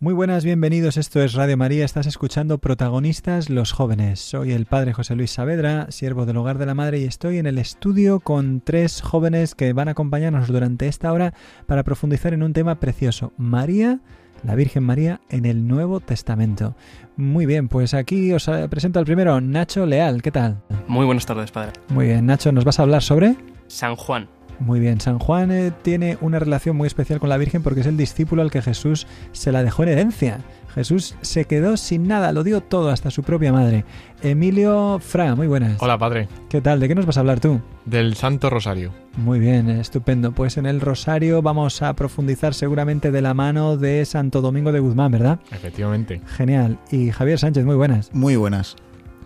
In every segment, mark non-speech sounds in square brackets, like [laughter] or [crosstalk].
Muy buenas, bienvenidos. Esto es Radio María. Estás escuchando Protagonistas los jóvenes. Soy el padre José Luis Saavedra, siervo del Hogar de la Madre, y estoy en el estudio con tres jóvenes que van a acompañarnos durante esta hora para profundizar en un tema precioso: María, la Virgen María en el Nuevo Testamento. Muy bien, pues aquí os eh, presento al primero, Nacho Leal. ¿Qué tal? Muy buenas tardes, padre. Muy bien, Nacho, ¿nos vas a hablar sobre? San Juan. Muy bien, San Juan eh, tiene una relación muy especial con la Virgen porque es el discípulo al que Jesús se la dejó en herencia. Jesús se quedó sin nada, lo dio todo, hasta su propia madre. Emilio Fra, muy buenas. Hola, padre. ¿Qué tal? ¿De qué nos vas a hablar tú? Del Santo Rosario. Muy bien, estupendo. Pues en el Rosario vamos a profundizar seguramente de la mano de Santo Domingo de Guzmán, ¿verdad? Efectivamente. Genial. Y Javier Sánchez, muy buenas. Muy buenas.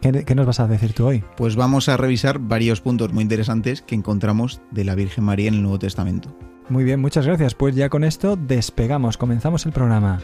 ¿Qué, qué nos vas a decir tú hoy? Pues vamos a revisar varios puntos muy interesantes que encontramos de la Virgen María en el Nuevo Testamento. Muy bien, muchas gracias. Pues ya con esto despegamos, comenzamos el programa.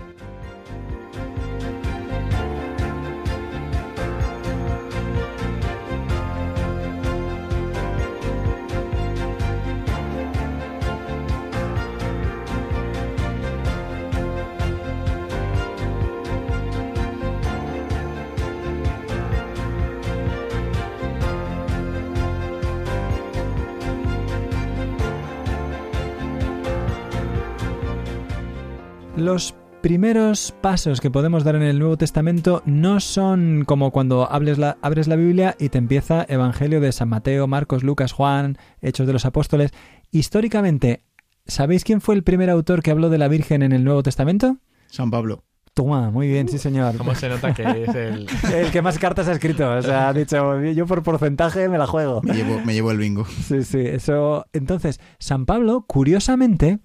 Primeros pasos que podemos dar en el Nuevo Testamento no son como cuando hables la- abres la Biblia y te empieza Evangelio de San Mateo, Marcos, Lucas, Juan, Hechos de los Apóstoles. Históricamente, ¿sabéis quién fue el primer autor que habló de la Virgen en el Nuevo Testamento? San Pablo. Toma, muy bien, sí señor. ¿Cómo se nota que es el... [laughs] El que más cartas ha escrito, o sea, ha dicho, yo por porcentaje me la juego. Me llevo, me llevo el bingo. Sí, sí, eso. Entonces, San Pablo, curiosamente,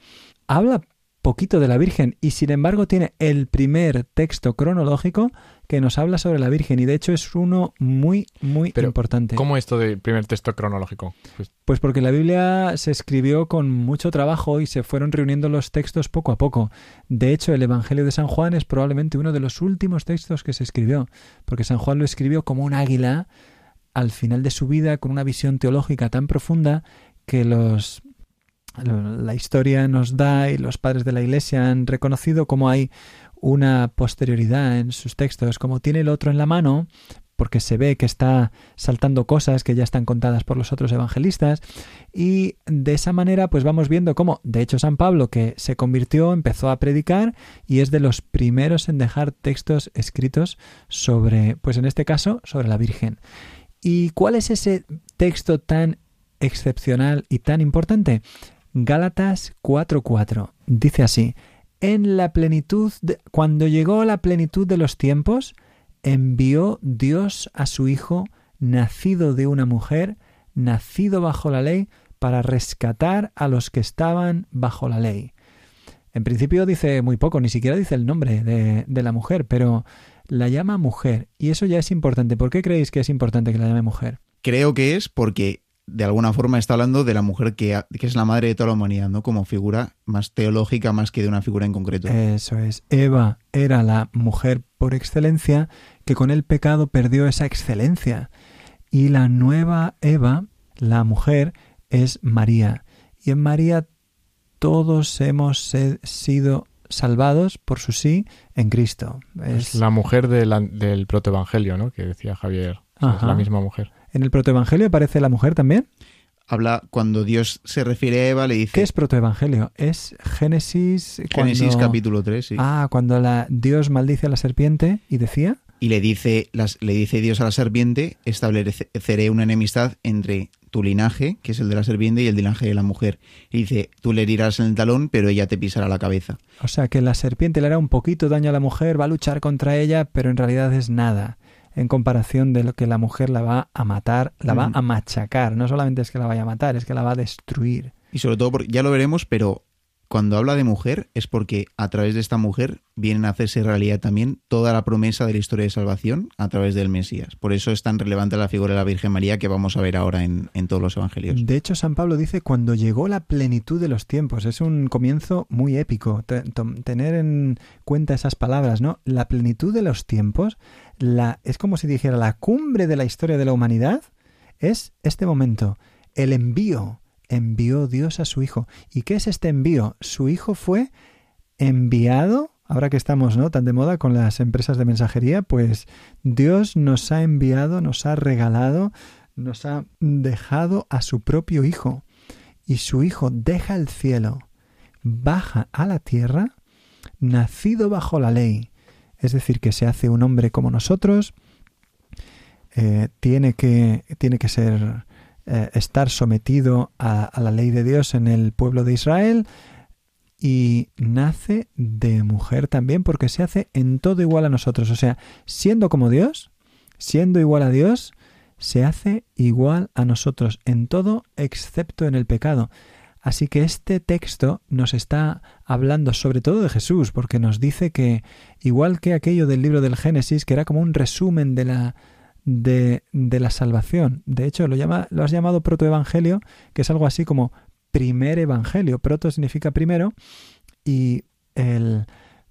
habla poquito de la Virgen y sin embargo tiene el primer texto cronológico que nos habla sobre la Virgen y de hecho es uno muy, muy Pero, importante. ¿Cómo esto del primer texto cronológico? Pues, Pues porque la Biblia se escribió con mucho trabajo y se fueron reuniendo los textos poco a poco. De hecho, el Evangelio de San Juan es probablemente uno de los últimos textos que se escribió, porque San Juan lo escribió como un águila al final de su vida con una visión teológica tan profunda que los la historia nos da y los padres de la Iglesia han reconocido como hay una posterioridad en sus textos, como tiene el otro en la mano, porque se ve que está saltando cosas que ya están contadas por los otros evangelistas y de esa manera pues vamos viendo cómo de hecho San Pablo que se convirtió empezó a predicar y es de los primeros en dejar textos escritos sobre pues en este caso sobre la Virgen. ¿Y cuál es ese texto tan excepcional y tan importante? Gálatas 4:4 dice así: En la plenitud cuando llegó la plenitud de los tiempos, envió Dios a su hijo nacido de una mujer, nacido bajo la ley, para rescatar a los que estaban bajo la ley. En principio dice muy poco, ni siquiera dice el nombre de, de la mujer, pero la llama mujer. Y eso ya es importante. ¿Por qué creéis que es importante que la llame mujer? Creo que es porque de alguna forma está hablando de la mujer que, que es la madre de toda la humanidad, ¿no? Como figura más teológica más que de una figura en concreto. Eso es. Eva era la mujer por excelencia que con el pecado perdió esa excelencia. Y la nueva Eva, la mujer, es María. Y en María todos hemos sido salvados por su sí en Cristo. es Es- la mujer de la- del protoevangelio, ¿no? Que decía Javier. Es la misma mujer. En el protoevangelio aparece la mujer también. Habla, cuando Dios se refiere a Eva, le dice... ¿Qué es protoevangelio? Es Génesis. Génesis capítulo 3, sí. Ah, cuando la, Dios maldice a la serpiente y decía. Y le dice, las, le dice Dios a la serpiente, estableceré una enemistad entre tu linaje, que es el de la serpiente, y el linaje de la mujer. Y dice, tú le herirás en el talón, pero ella te pisará la cabeza. O sea, que la serpiente le hará un poquito daño a la mujer, va a luchar contra ella, pero en realidad es nada. En comparación de lo que la mujer la va a matar, la va Ujú. a machacar. No solamente es que la vaya a matar, es que la va a destruir. Y sobre todo, porque, ya lo veremos, pero cuando habla de mujer es porque a través de esta mujer vienen a hacerse realidad también toda la promesa de la historia de salvación a través del Mesías. Por eso es tan relevante la figura de la Virgen María que vamos a ver ahora en, en todos los evangelios. De hecho, San Pablo dice cuando llegó la plenitud de los tiempos. Es un comienzo muy épico. Tener en cuenta esas palabras, ¿no? La plenitud de los tiempos, es como si dijera la cumbre de la historia de la humanidad, es este momento. El envío. Envió Dios a su Hijo. ¿Y qué es este envío? Su Hijo fue enviado. Ahora que estamos ¿no? tan de moda con las empresas de mensajería, pues Dios nos ha enviado, nos ha regalado nos ha dejado a su propio Hijo. Y su Hijo deja el cielo, baja a la tierra, nacido bajo la ley. Es decir, que se hace un hombre como nosotros, eh, tiene, que, tiene que ser, eh, estar sometido a, a la ley de Dios en el pueblo de Israel y nace de mujer también porque se hace en todo igual a nosotros. O sea, siendo como Dios, siendo igual a Dios, se hace igual a nosotros en todo excepto en el pecado. Así que este texto nos está hablando sobre todo de Jesús, porque nos dice que, igual que aquello del libro del Génesis, que era como un resumen de la, de, de la salvación, de hecho lo, llama, lo has llamado protoevangelio, que es algo así como primer evangelio. Proto significa primero y el,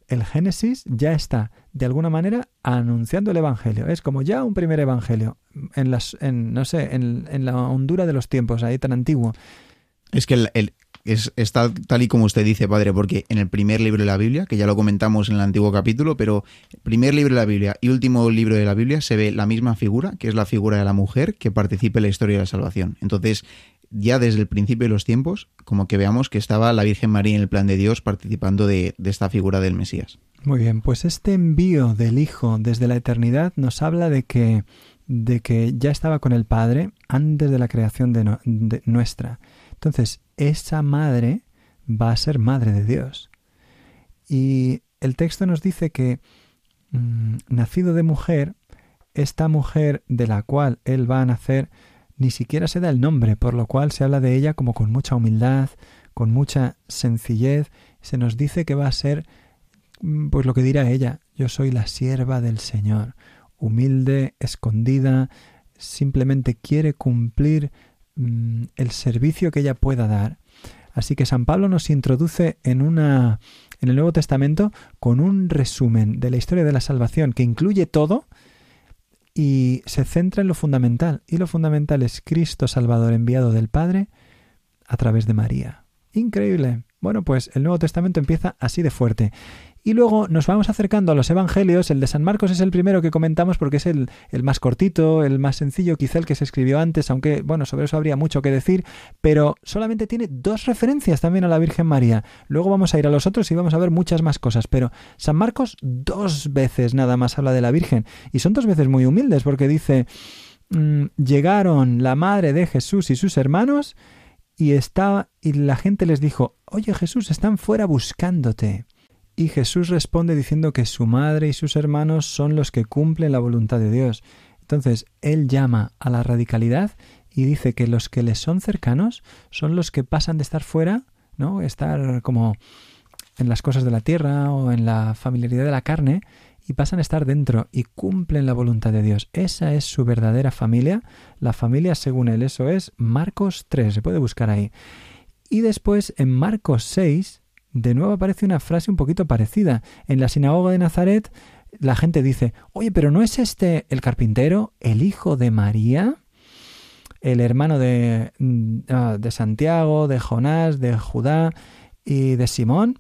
el Génesis ya está de alguna manera anunciando el evangelio. Es como ya un primer evangelio en las, en, no sé, en, en la hondura de los tiempos, ahí tan antiguo. Es que el, el- es, está tal y como usted dice, padre, porque en el primer libro de la Biblia, que ya lo comentamos en el antiguo capítulo, pero primer libro de la Biblia y último libro de la Biblia se ve la misma figura, que es la figura de la mujer que participa en la historia de la salvación. Entonces, ya desde el principio de los tiempos, como que veamos que estaba la Virgen María en el plan de Dios participando de, esta figura del Mesías. Muy bien, pues este envío del Hijo desde la eternidad nos habla de que, de que ya estaba con el Padre antes de la creación de nuestra. Entonces, esa madre va a ser madre de Dios. Y el texto nos dice que mm, nacido de mujer, esta mujer de la cual él va a nacer, ni siquiera se da el nombre, por lo cual se habla de ella como con mucha humildad, con mucha sencillez. Se nos dice que va a ser Mm, Pues lo que dirá ella, yo soy la sierva del Señor, humilde, escondida, simplemente quiere cumplir mm, el servicio que ella pueda dar. Así que San Pablo nos introduce en una en el Nuevo Testamento con un resumen de la historia de la salvación que incluye todo y se centra en lo fundamental. Y lo fundamental es Cristo Salvador enviado del Padre a través de María. Increíble. Bueno, pues el Nuevo Testamento empieza así de fuerte. Y luego nos vamos acercando a los Evangelios. El de San Marcos es el primero que comentamos porque es el, el más cortito, el más sencillo, quizá el que se escribió antes, aunque, bueno, sobre eso habría mucho que decir, pero solamente tiene dos referencias también a la Virgen María. Luego vamos a ir a los otros y vamos a ver muchas más cosas, pero San Marcos dos veces nada más habla de la Virgen. Y son dos veces muy humildes porque dice, mm, llegaron la madre de Jesús y sus hermanos y estaba y la gente les dijo, "Oye Jesús, están fuera buscándote." Y Jesús responde diciendo que su madre y sus hermanos son los que cumplen la voluntad de Dios. Entonces, él llama a la radicalidad y dice que los que les son cercanos son los que pasan de estar fuera, ¿no? Estar como en las cosas de la tierra o en la familiaridad de la carne y pasan a estar dentro y cumplen la voluntad de Dios. Esa es su verdadera familia, la familia según él. Eso es Marcos 3, se puede buscar ahí. Y después en Marcos 6, de nuevo aparece una frase un poquito parecida. En la sinagoga de Nazaret, la gente dice, oye, pero ¿no es este el carpintero, el hijo de María? El hermano de, mm, ah, de Santiago, de Jonás, de Judá y de Simón.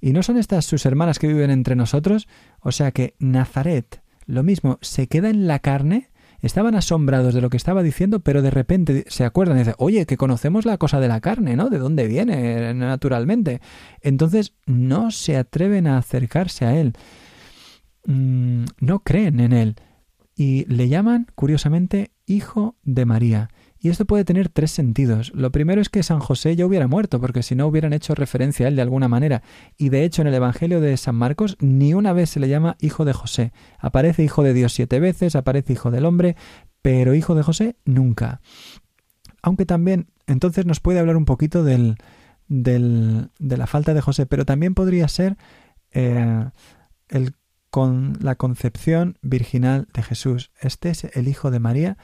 ¿Y no son estas sus hermanas que viven entre nosotros? O sea que Nazaret, lo mismo, se queda en la carne. Estaban asombrados de lo que estaba diciendo, pero de repente se acuerdan y dicen, oye, que conocemos la cosa de la carne, ¿no? ¿De dónde viene naturalmente? Entonces no se atreven a acercarse a él. Mm, no creen en él. Y le llaman, curiosamente, hijo de María. Y esto puede tener tres sentidos. Lo primero es que San José ya hubiera muerto, porque si no hubieran hecho referencia a él de alguna manera. Y de hecho en el Evangelio de San Marcos ni una vez se le llama hijo de José. Aparece hijo de Dios siete veces, aparece hijo del hombre, pero hijo de José nunca. Aunque también entonces nos puede hablar un poquito del, de la falta de José, pero también podría ser eh, el, con la concepción virginal de Jesús. Este es el Hijo de María.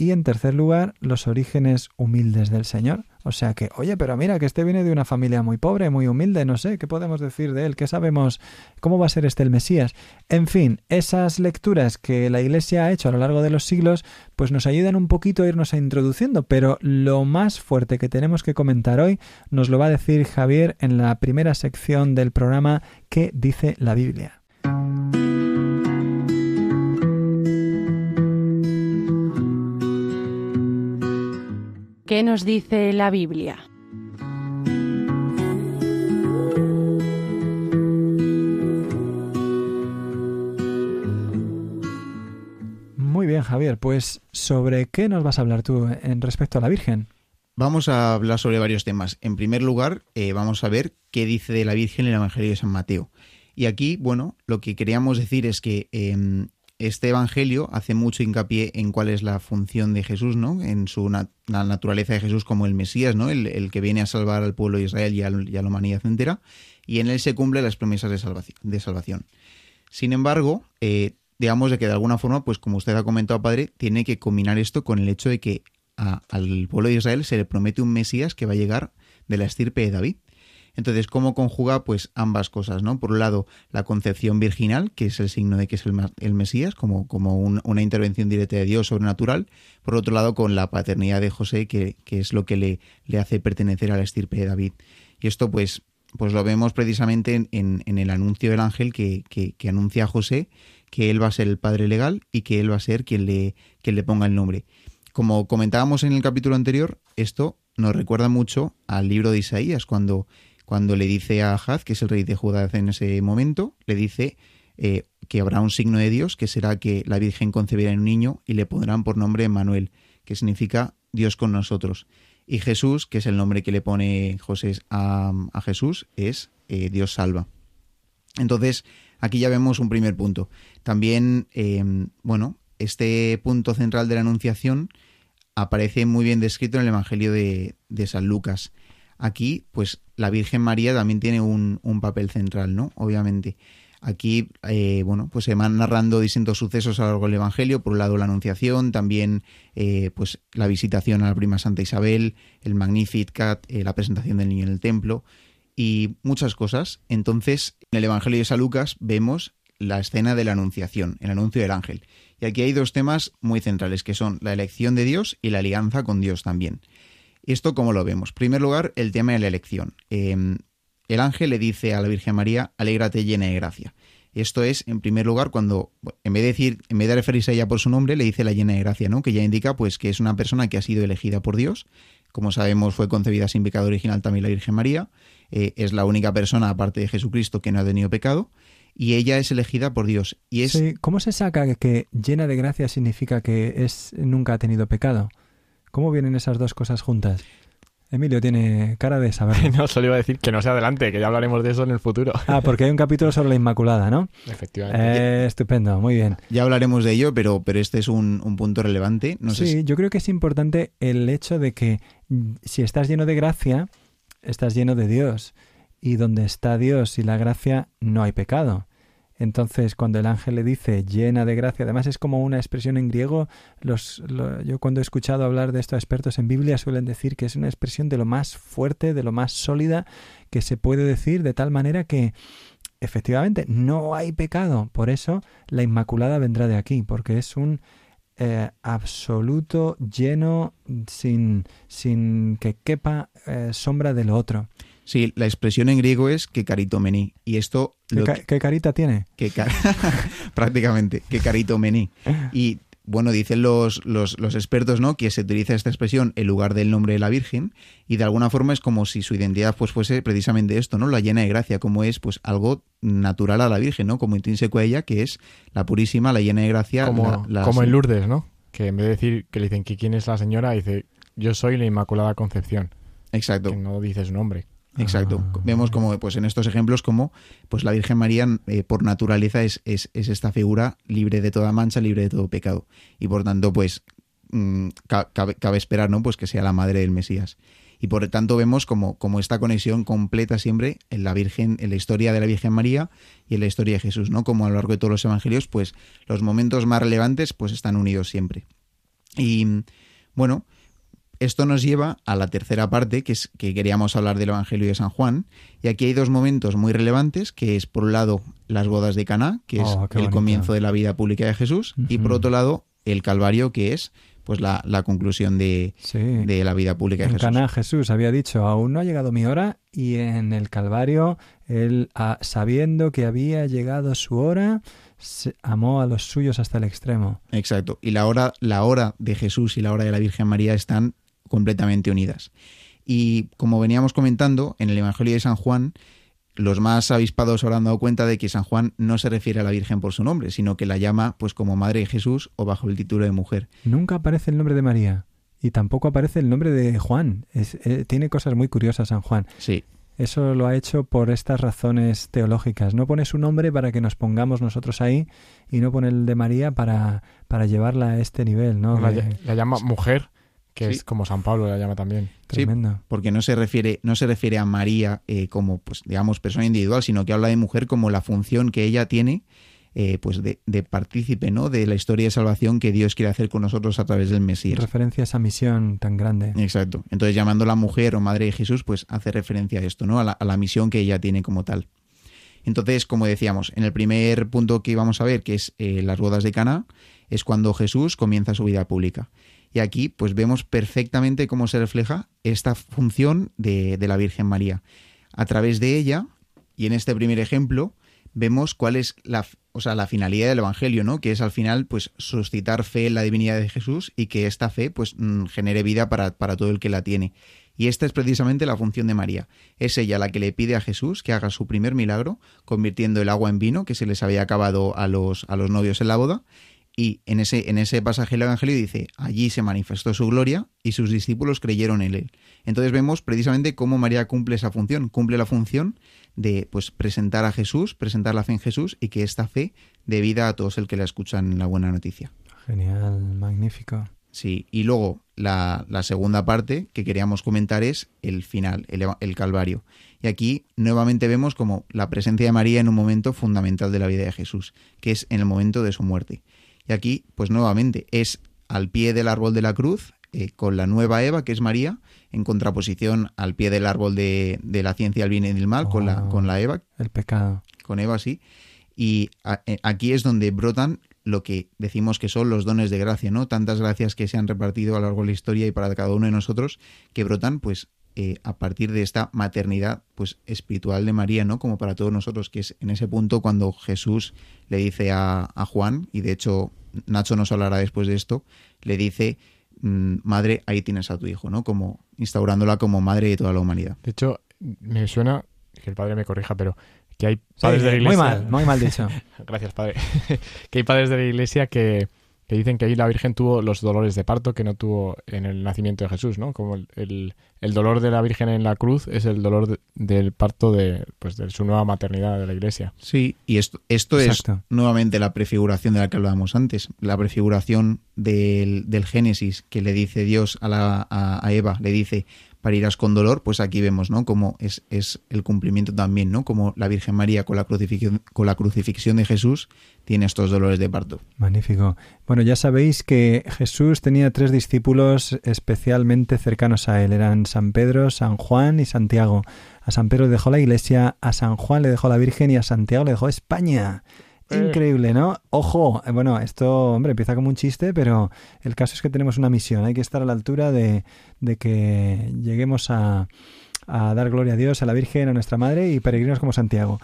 Y en tercer lugar, los orígenes humildes del Señor. O sea que, oye, pero mira que este viene de una familia muy pobre, muy humilde, no sé, ¿qué podemos decir de él? ¿Qué sabemos? ¿Cómo va a ser este el Mesías? En fin, esas lecturas que la Iglesia ha hecho a lo largo de los siglos, pues nos ayudan un poquito a irnos introduciendo, pero lo más fuerte que tenemos que comentar hoy nos lo va a decir Javier en la primera sección del programa ¿Qué dice la Biblia? ¿Qué nos dice la Biblia? Muy bien, Javier, pues ¿sobre qué nos vas a hablar tú en respecto a la Virgen? Vamos a hablar sobre varios temas. En primer lugar, eh, vamos a ver qué dice de la Virgen el Evangelio de San Mateo. Y aquí, bueno, lo que queríamos decir es que eh, este Evangelio hace mucho hincapié en cuál es la función de Jesús, ¿no? En su la naturaleza de Jesús como el Mesías, ¿no? El, que viene a salvar al pueblo de Israel y, a la humanidad entera. Y en él se cumplen las promesas de de salvación. Sin embargo, eh, digamos de que de alguna forma, pues como usted ha comentado, padre, tiene que combinar esto con el hecho de que al pueblo de Israel se le promete un Mesías que va a llegar de la estirpe de David. Entonces, ¿cómo conjuga pues ambas cosas, no? Por un lado, la concepción virginal, que es el signo de que es el, Mesías, como, como un- una intervención directa de Dios sobrenatural. Por otro lado, con la paternidad de José, que, que es lo que le, le hace pertenecer a la estirpe de David. Y esto, pues, pues lo vemos precisamente en, en- en el anuncio del ángel que, que- que anuncia a José que él va a ser el padre legal y que él va a ser quien le, quien le ponga el nombre. Como comentábamos en el capítulo anterior, esto nos recuerda mucho al libro de Isaías, cuando, cuando le dice a Ahaz, que es el rey de Judá en ese momento, le dice eh, que habrá un signo de Dios, que será que la Virgen concebirá un niño y le pondrán por nombre Manuel, que significa Dios con nosotros. Y Jesús, que es el nombre que le pone José a, Jesús, es eh, Dios salva. Entonces, aquí ya vemos un primer punto. También, eh, bueno, este punto central de la Anunciación aparece muy bien descrito en el Evangelio de San Lucas. Aquí, pues, la Virgen María también tiene un, papel central, ¿no? Obviamente. Aquí, eh, bueno, pues se van narrando distintos sucesos a lo largo del Evangelio. Por un lado, la Anunciación, también, eh, pues, la visitación a la prima Santa Isabel, el Magnificat, eh, la presentación del niño en el templo y muchas cosas. Entonces, en el Evangelio de San Lucas vemos la escena de la Anunciación, el anuncio del ángel. Y aquí hay dos temas muy centrales, que son la elección de Dios y la alianza con Dios también. ¿Esto cómo lo vemos? En primer lugar, el tema de la elección. Eh, el ángel le dice a la Virgen María, alégrate llena de gracia. Esto es, en primer lugar, cuando, en vez de decir, en vez de referirse a ella por su nombre, le dice la llena de gracia, ¿no? Que ya indica, pues, que es una persona que ha sido elegida por Dios. Como sabemos, fue concebida sin pecado original también la Virgen María. Eh, es la única persona, aparte de Jesucristo, que no ha tenido pecado. Y ella es elegida por Dios. Y es, ¿Cómo se saca que llena de gracia significa que es nunca ha tenido pecado? ¿Cómo vienen esas dos cosas juntas? Emilio tiene cara de saberlo. [laughs] No, solo iba a decir que no se adelante, que ya hablaremos de eso en el futuro. [laughs] Ah, porque hay un capítulo sobre la Inmaculada, ¿no? Efectivamente. Eh, estupendo, muy bien. ya hablaremos de ello, pero, pero este es un, un punto relevante. No sé sí, si- yo creo que es importante el hecho de que mm, si estás lleno de gracia, estás lleno de Dios. Y donde está Dios y la gracia, no hay pecado. Entonces, cuando el ángel le dice llena de gracia, además es como una expresión en griego, los, lo- yo cuando he escuchado hablar de esto a expertos en Biblia suelen decir que es una expresión de lo más fuerte, de lo más sólida que se puede decir, de tal manera que efectivamente no hay pecado. Por eso la Inmaculada vendrá de aquí, porque es un eh, absoluto, lleno, sin, sin que quepa eh, sombra de lo otro. Sí, la expresión en griego es que caritomení. Y esto ¿Qué, ca- que- qué carita tiene? que ca- [laughs] prácticamente, que caritomení. Y bueno, dicen los, los, los expertos, ¿no? Que se utiliza esta expresión en lugar del nombre de la Virgen. Y de alguna forma es como si su identidad pues fuese precisamente esto, ¿no? La llena de gracia, como es pues algo natural a la Virgen, ¿no? Como intrínseco a ella, que es la purísima, la llena de gracia. como, la- la- como en Lourdes, ¿no? que en vez de decir que le dicen que quién es la señora, dice yo soy la Inmaculada Concepción, Exacto. que no dice su nombre. Exacto. Ah. Vemos como, pues en estos ejemplos, como pues la Virgen María, eh, por naturaleza, es, es, es esta figura libre de toda mancha, libre de todo pecado. Y por tanto, pues mm, ca- cabe, cabe esperar, ¿no? Pues que sea la madre del Mesías. Y por tanto vemos como, como esta conexión completa siempre en la Virgen, en la historia de la Virgen María y en la historia de Jesús, ¿no? Como a lo largo de todos los evangelios, pues los momentos más relevantes, pues están unidos siempre. Y bueno, esto nos lleva a la tercera parte, que es que queríamos hablar del Evangelio de San Juan. Y aquí hay dos momentos muy relevantes, que es por un lado las bodas de Caná, que es Oh, el comienzo de la vida pública de Jesús, y por otro lado el Calvario, que es pues la, la conclusión de, Sí. de la vida pública de En Jesús. Caná Jesús había dicho, aún no ha llegado mi hora, y en el Calvario, él, ah, sabiendo que había llegado su hora, se- amó a los suyos hasta el extremo. Exacto. Y la hora, la hora de Jesús y la hora de la Virgen María están completamente unidas. Y como veníamos comentando, en el Evangelio de San Juan, los más avispados habrán dado cuenta de que San Juan no se refiere a la Virgen por su nombre, sino que la llama pues como Madre de Jesús o bajo el título de mujer. Nunca aparece el nombre de María, y tampoco aparece el nombre de Juan. Es- eh, tiene cosas muy curiosas San Juan. Sí, Eso lo ha hecho por estas razones teológicas. No pone su nombre para que nos pongamos nosotros ahí y no pone el de María para, para llevarla a este nivel, ¿no? La llama mujer, que Sí. es como San Pablo la llama también. Sí. tremendo. porque no se refiere, no se refiere a María eh, como, pues, digamos, persona individual, sino que habla de mujer como la función que ella tiene, eh, pues, de, de partícipe, ¿no? De la historia de salvación que Dios quiere hacer con nosotros a través del Mesías. Referencia a esa misión tan grande. Exacto. Entonces, llamándola mujer o madre de Jesús, pues hace referencia a esto, ¿no? A la, a la misión que ella tiene como tal. Entonces, como decíamos, en el primer punto que vamos a ver, que es eh, las bodas de Cana, es cuando Jesús comienza su vida pública. Y aquí, pues vemos perfectamente cómo se refleja esta función de, de la Virgen María. A través de ella, y en este primer ejemplo, vemos cuál es la, o sea, la finalidad del Evangelio, ¿no? Que es al final, pues, suscitar fe en la divinidad de Jesús y que esta fe, pues, mm, genere vida para, para todo el que la tiene. Y esta es precisamente la función de María. Es ella la que le pide a Jesús que haga su primer milagro, convirtiendo el agua en vino, que se les había acabado a los, a los novios en la boda. Y en ese, en ese pasaje del Evangelio dice, allí se manifestó su gloria y sus discípulos creyeron en él. Entonces vemos precisamente cómo María cumple esa función, cumple la función de pues presentar a Jesús, presentar la fe en Jesús y que esta fe dé vida a todos el que la escuchan en la buena noticia. Genial, magnífico. Sí, y luego la, la segunda parte que queríamos comentar es el final, el, el Calvario. Y aquí nuevamente vemos como la presencia de María en un momento fundamental de la vida de Jesús, que es en el momento de su muerte. Y aquí, pues nuevamente, es al pie del árbol de la cruz, eh, con la nueva Eva, que es María, en contraposición al pie del árbol de, de la ciencia del bien y del mal, con, la, Oh. con la Eva, El pecado. con Eva, sí. Y a- eh, aquí es donde brotan lo que decimos que son los dones de gracia, ¿no? Tantas gracias que se han repartido a lo largo de la historia y para cada uno de nosotros, que brotan, pues, eh, a partir de esta maternidad, pues, espiritual de María, ¿no? Como para todos nosotros, que es en ese punto cuando Jesús le dice a, a Juan, y de hecho Nacho nos hablará después de esto, le dice, mm, madre, ahí tienes a tu hijo, ¿no? Como instaurándola como madre de toda la humanidad. De hecho, me suena, que el padre me corrija, pero que hay padres Sí, de la muy iglesia. mal, muy mal dicho. [laughs] Gracias, padre. [laughs] que hay padres de la iglesia que, que dicen que ahí la Virgen tuvo los dolores de parto que no tuvo en el nacimiento de Jesús, ¿no? Como el, el- el dolor de la Virgen en la cruz es el dolor de- del parto de, pues, de su nueva maternidad de la iglesia. Sí, y esto, esto es nuevamente la prefiguración de la que hablábamos antes, la prefiguración del, del Génesis que le dice Dios a, la, a, a Eva, le dice, parirás con dolor, pues aquí vemos, ¿no? Como es, es el cumplimiento también, ¿no? Como la Virgen María con la crucifixión, con la crucifixión de Jesús tiene estos dolores de parto. Magnífico. Bueno, ya sabéis que Jesús tenía tres discípulos especialmente cercanos a él. Eran San Pedro, San Juan y Santiago. A San Pedro le dejó la iglesia, a San Juan le dejó la Virgen y a Santiago le dejó España. Eh. Increíble, ¿no? Ojo, eh, bueno, esto, hombre, empieza como un chiste, pero el caso es que tenemos una misión. Hay que estar a la altura de, de que lleguemos a, a dar gloria a Dios, a la Virgen, a nuestra Madre y peregrinos como Santiago.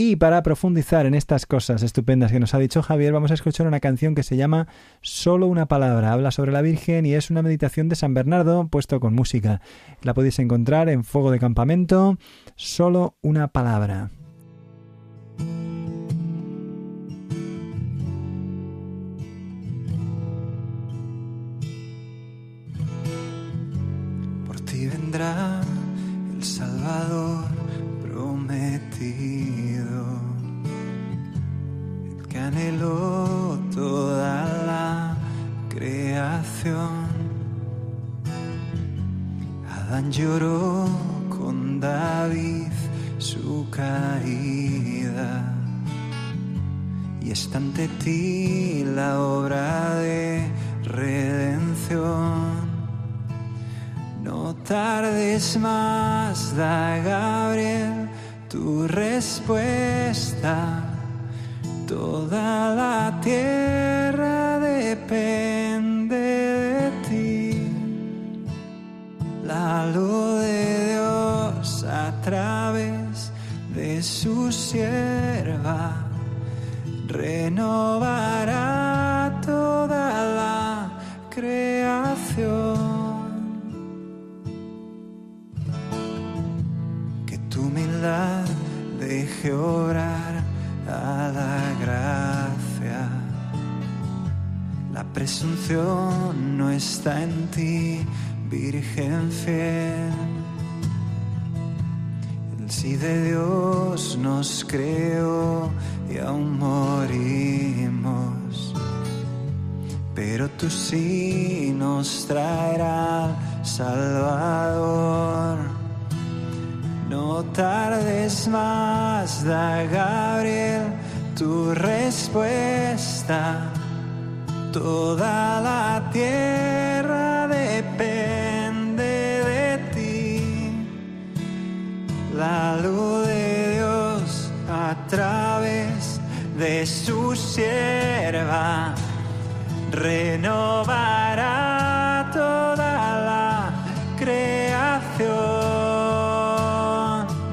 Y para profundizar en estas cosas estupendas que nos ha dicho Javier, vamos a escuchar una canción que se llama Solo una palabra. Habla sobre la Virgen y es una meditación de San Bernardo puesto con música. La podéis encontrar en Fuego de Campamento. Solo una palabra. Salvador prometido, el que anheló toda la creación. Adán lloró con David su caída y está ante ti la obra de tardes más, da Gabriel tu respuesta. Toda la tierra no está en ti, Virgen fiel. El sí de Dios nos creó y aún morimos. Pero tú sí nos traerá al Salvador. No tardes más, da Gabriel tu respuesta. Toda la tierra depende de ti. La luz de Dios a través de su sierva renovará toda la creación.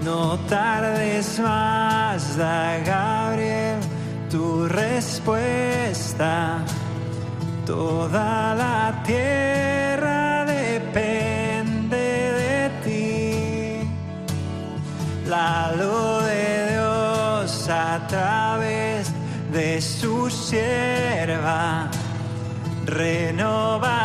No tardes más, da Gabriel tu respuesta. Toda la tierra depende de ti. La luz de Dios a través de su sierva renovará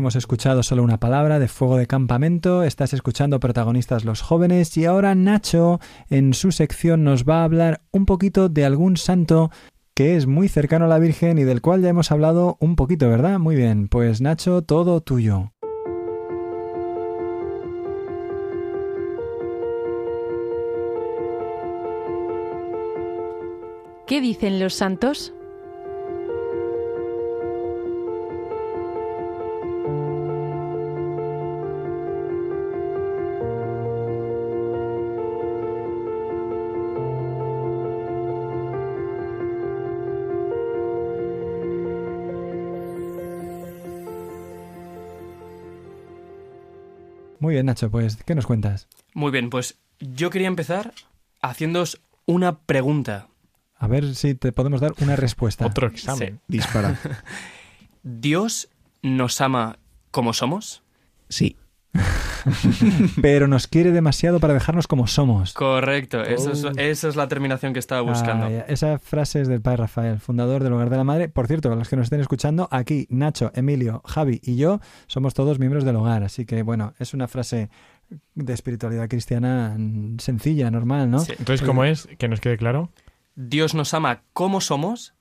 Hemos escuchado solo una palabra de Fuego de Campamento, estás escuchando protagonistas los jóvenes y ahora Nacho en su sección nos va a hablar un poquito de algún santo que es muy cercano a la Virgen y del cual ya hemos hablado un poquito, ¿verdad? Muy bien, pues Nacho, todo tuyo. ¿Qué dicen los santos? Muy bien, Nacho, pues, ¿qué nos cuentas? Muy bien, pues yo quería empezar haciéndoos una pregunta. A ver si te podemos dar una respuesta. Otro examen. Dispara. [laughs] ¿Dios nos ama como somos? Sí. [laughs] Pero nos quiere demasiado para dejarnos como somos. Correcto, eso es, Oh. esa es la terminación que estaba buscando. Ah, esa frase es del padre Rafael, fundador del Hogar de la Madre. Por cierto, para los que nos estén escuchando, aquí Nacho, Emilio, Javi y yo somos todos miembros del hogar. Así que, bueno, es una frase de espiritualidad cristiana sencilla, normal, ¿no? Sí. Entonces, ¿cómo es? Que nos quede claro. Dios nos ama como somos,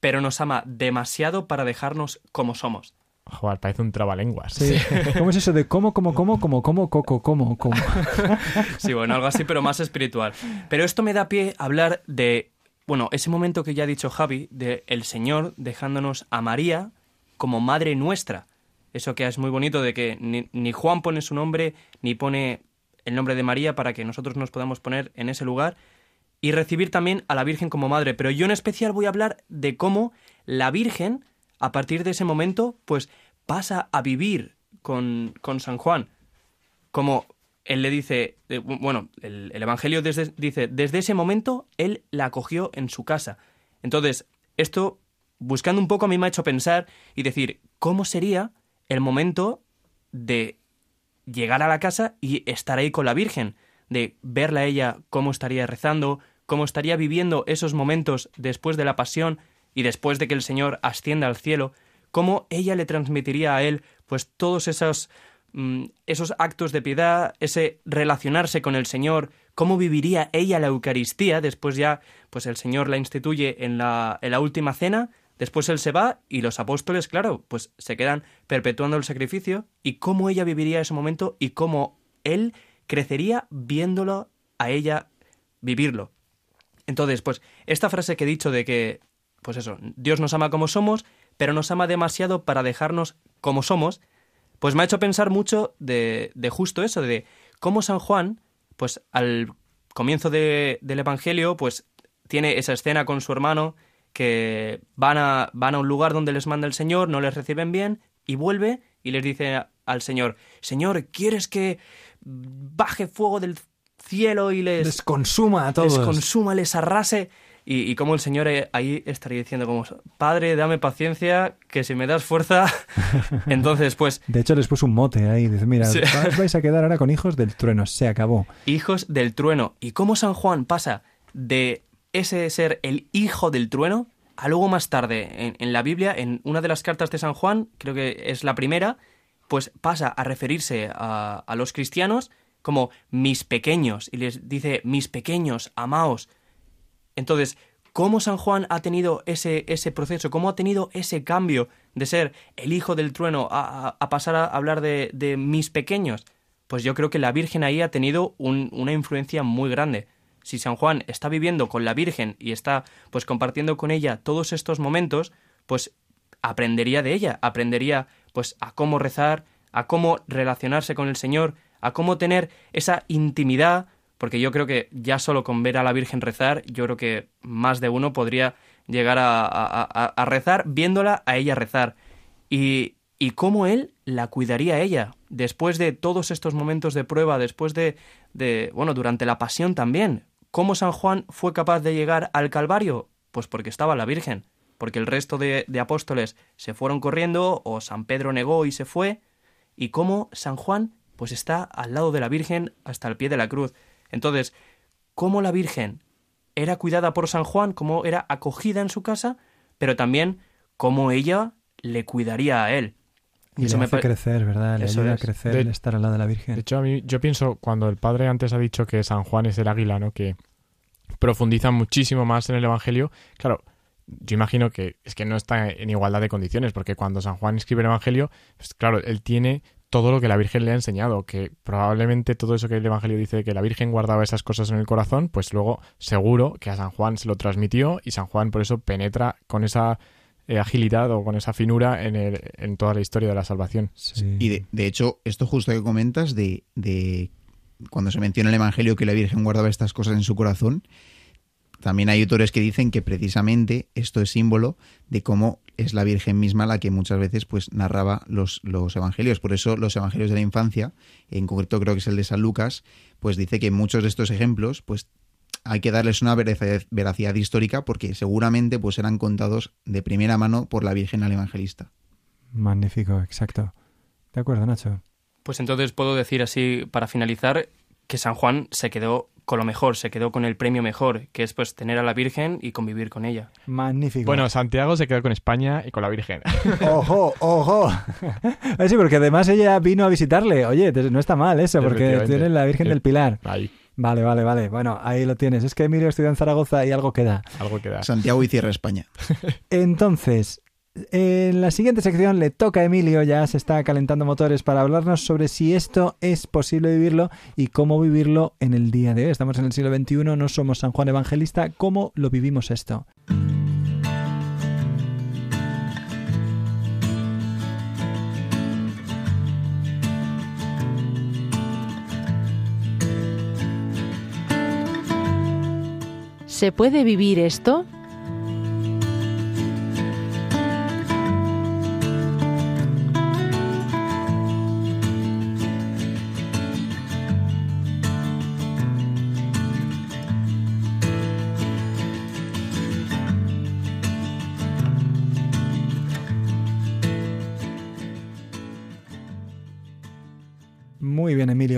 pero nos ama demasiado para dejarnos como somos. Joder, parece un trabalenguas. Sí. [laughs] ¿Cómo es eso de cómo, cómo, cómo, cómo, cómo, coco, cómo, cómo? [laughs] Sí, bueno, algo así, pero más espiritual. Pero esto me da pie a hablar de, bueno, ese momento que ya ha dicho Javi, de el Señor dejándonos a María como madre nuestra. Eso que es muy bonito de que ni, ni Juan pone su nombre, ni pone el nombre de María para que nosotros nos podamos poner en ese lugar y recibir también a la Virgen como madre. Pero yo en especial voy a hablar de cómo la Virgen, a partir de ese momento, pues pasa a vivir con, con San Juan. Como él le dice, eh, bueno, el, el Evangelio desde- dice, desde ese momento él la acogió en su casa. Entonces, esto, buscando un poco, a mí me ha hecho pensar y decir, ¿cómo sería el momento de llegar a la casa y estar ahí con la Virgen? De verla a ella, cómo estaría rezando, cómo estaría viviendo esos momentos después de la pasión y después de que el Señor ascienda al cielo, cómo ella le transmitiría a él, pues todos esos mm, esos actos de piedad, ese relacionarse con el Señor, cómo viviría ella la Eucaristía, después ya, pues el Señor la instituye en la, en la última cena, después él se va y los apóstoles, claro, pues se quedan perpetuando el sacrificio, y cómo ella viviría ese momento y cómo él crecería viéndolo a ella vivirlo. Entonces, pues esta frase que he dicho de que, pues eso, Dios nos ama como somos, pero nos ama demasiado para dejarnos como somos, pues me ha hecho pensar mucho de, de justo eso, de cómo San Juan, pues al comienzo de- del Evangelio, pues tiene esa escena con su hermano, que van a, van a un lugar donde les manda el Señor, no les reciben bien, y vuelve y les dice al Señor, Señor, ¿quieres que baje fuego del cielo y les, Les consuma a todos. les consuma, les arrase? Y, y como el Señor eh, ahí estaría diciendo como, Padre, dame paciencia, que si me das fuerza... [laughs] Entonces, pues, De hecho, les puso un mote ahí. Dice, mira, Sí. os vais a quedar ahora con hijos del trueno. Se acabó. hijos del trueno. ¿Y cómo San Juan pasa de ese ser el hijo del trueno a luego más tarde en, en la Biblia, en una de las cartas de San Juan, creo que es la primera, pues pasa a referirse a, a los cristianos como mis pequeños y les dice mis pequeños, amaos. Entonces, ¿cómo San Juan ha tenido ese, ese proceso? ¿Cómo ha tenido ese cambio de ser el hijo del trueno a, a- pasar a hablar de, de mis pequeños? Pues yo creo que la Virgen ahí ha tenido un- una influencia muy grande. Si San Juan está viviendo con la Virgen y está pues compartiendo con ella todos estos momentos, pues aprendería de ella, aprendería pues a cómo rezar, a cómo relacionarse con el Señor, a cómo tener esa intimidad, porque yo creo que ya solo con ver a la Virgen rezar, yo creo que más de uno podría llegar a, rezar viéndola a ella rezar. Y, y cómo él la cuidaría a ella después de todos estos momentos de prueba, después de, de, bueno, durante la pasión también. ¿Cómo San Juan fue capaz de llegar al Calvario? Pues porque estaba la Virgen, porque el resto de, de apóstoles se fueron corriendo o San Pedro negó y se fue, y cómo San Juan pues está al lado de la Virgen hasta el pie de la cruz. Entonces, cómo la Virgen era cuidada por San Juan, cómo era acogida en su casa, pero también cómo ella le cuidaría a él. Y eso le me hace crecer, ¿verdad? Le Eso ayuda es. a crecer De- el estar al lado de la Virgen. De hecho, a mí, yo pienso, cuando el padre antes ha dicho que San Juan es el águila, ¿no? Que profundiza muchísimo más en el Evangelio. Claro, yo imagino que es que no está en igualdad de condiciones, porque cuando San Juan escribe el Evangelio, pues claro, él tiene todo lo que la Virgen le ha enseñado, que probablemente todo eso que el Evangelio dice que la Virgen guardaba esas cosas en el corazón, pues luego seguro que a San Juan se lo transmitió y San Juan por eso penetra con esa eh, agilidad o con esa finura en, el- en toda la historia de la salvación. Sí. Y de, de hecho, esto justo que comentas de, de cuando se menciona en el Evangelio que la Virgen guardaba estas cosas en su corazón, también hay autores que dicen que precisamente esto es símbolo de cómo es la Virgen misma la que muchas veces pues narraba los, los evangelios. Por eso los evangelios de la infancia, en concreto creo que es el de San Lucas, pues dice que muchos de estos ejemplos pues hay que darles una veracidad, histórica porque seguramente pues eran contados de primera mano por la Virgen al evangelista. Magnífico, exacto. De acuerdo, Nacho. Pues entonces puedo decir así, para finalizar, que San Juan se quedó con lo mejor, se quedó con el premio mejor, que es pues tener a la Virgen y convivir con ella. Magnífico. Bueno, Santiago se quedó con España y con la Virgen. [laughs] ojo, ojo. [laughs] Sí, porque además ella vino a visitarle. Oye, no está mal eso, porque tienes la Virgen del Pilar. Ahí, Vale, vale, vale. Bueno, ahí lo tienes. Es que Emilio estudió en Zaragoza y algo queda. algo que da. Santiago y cierra España. [laughs] Entonces, en la siguiente sección le toca a Emilio, ya se está calentando motores para hablarnos sobre si esto es posible vivirlo y cómo vivirlo en el día de hoy. Estamos en el siglo XXI, no somos San Juan Evangelista. ¿Cómo lo vivimos esto? ¿Se puede vivir esto?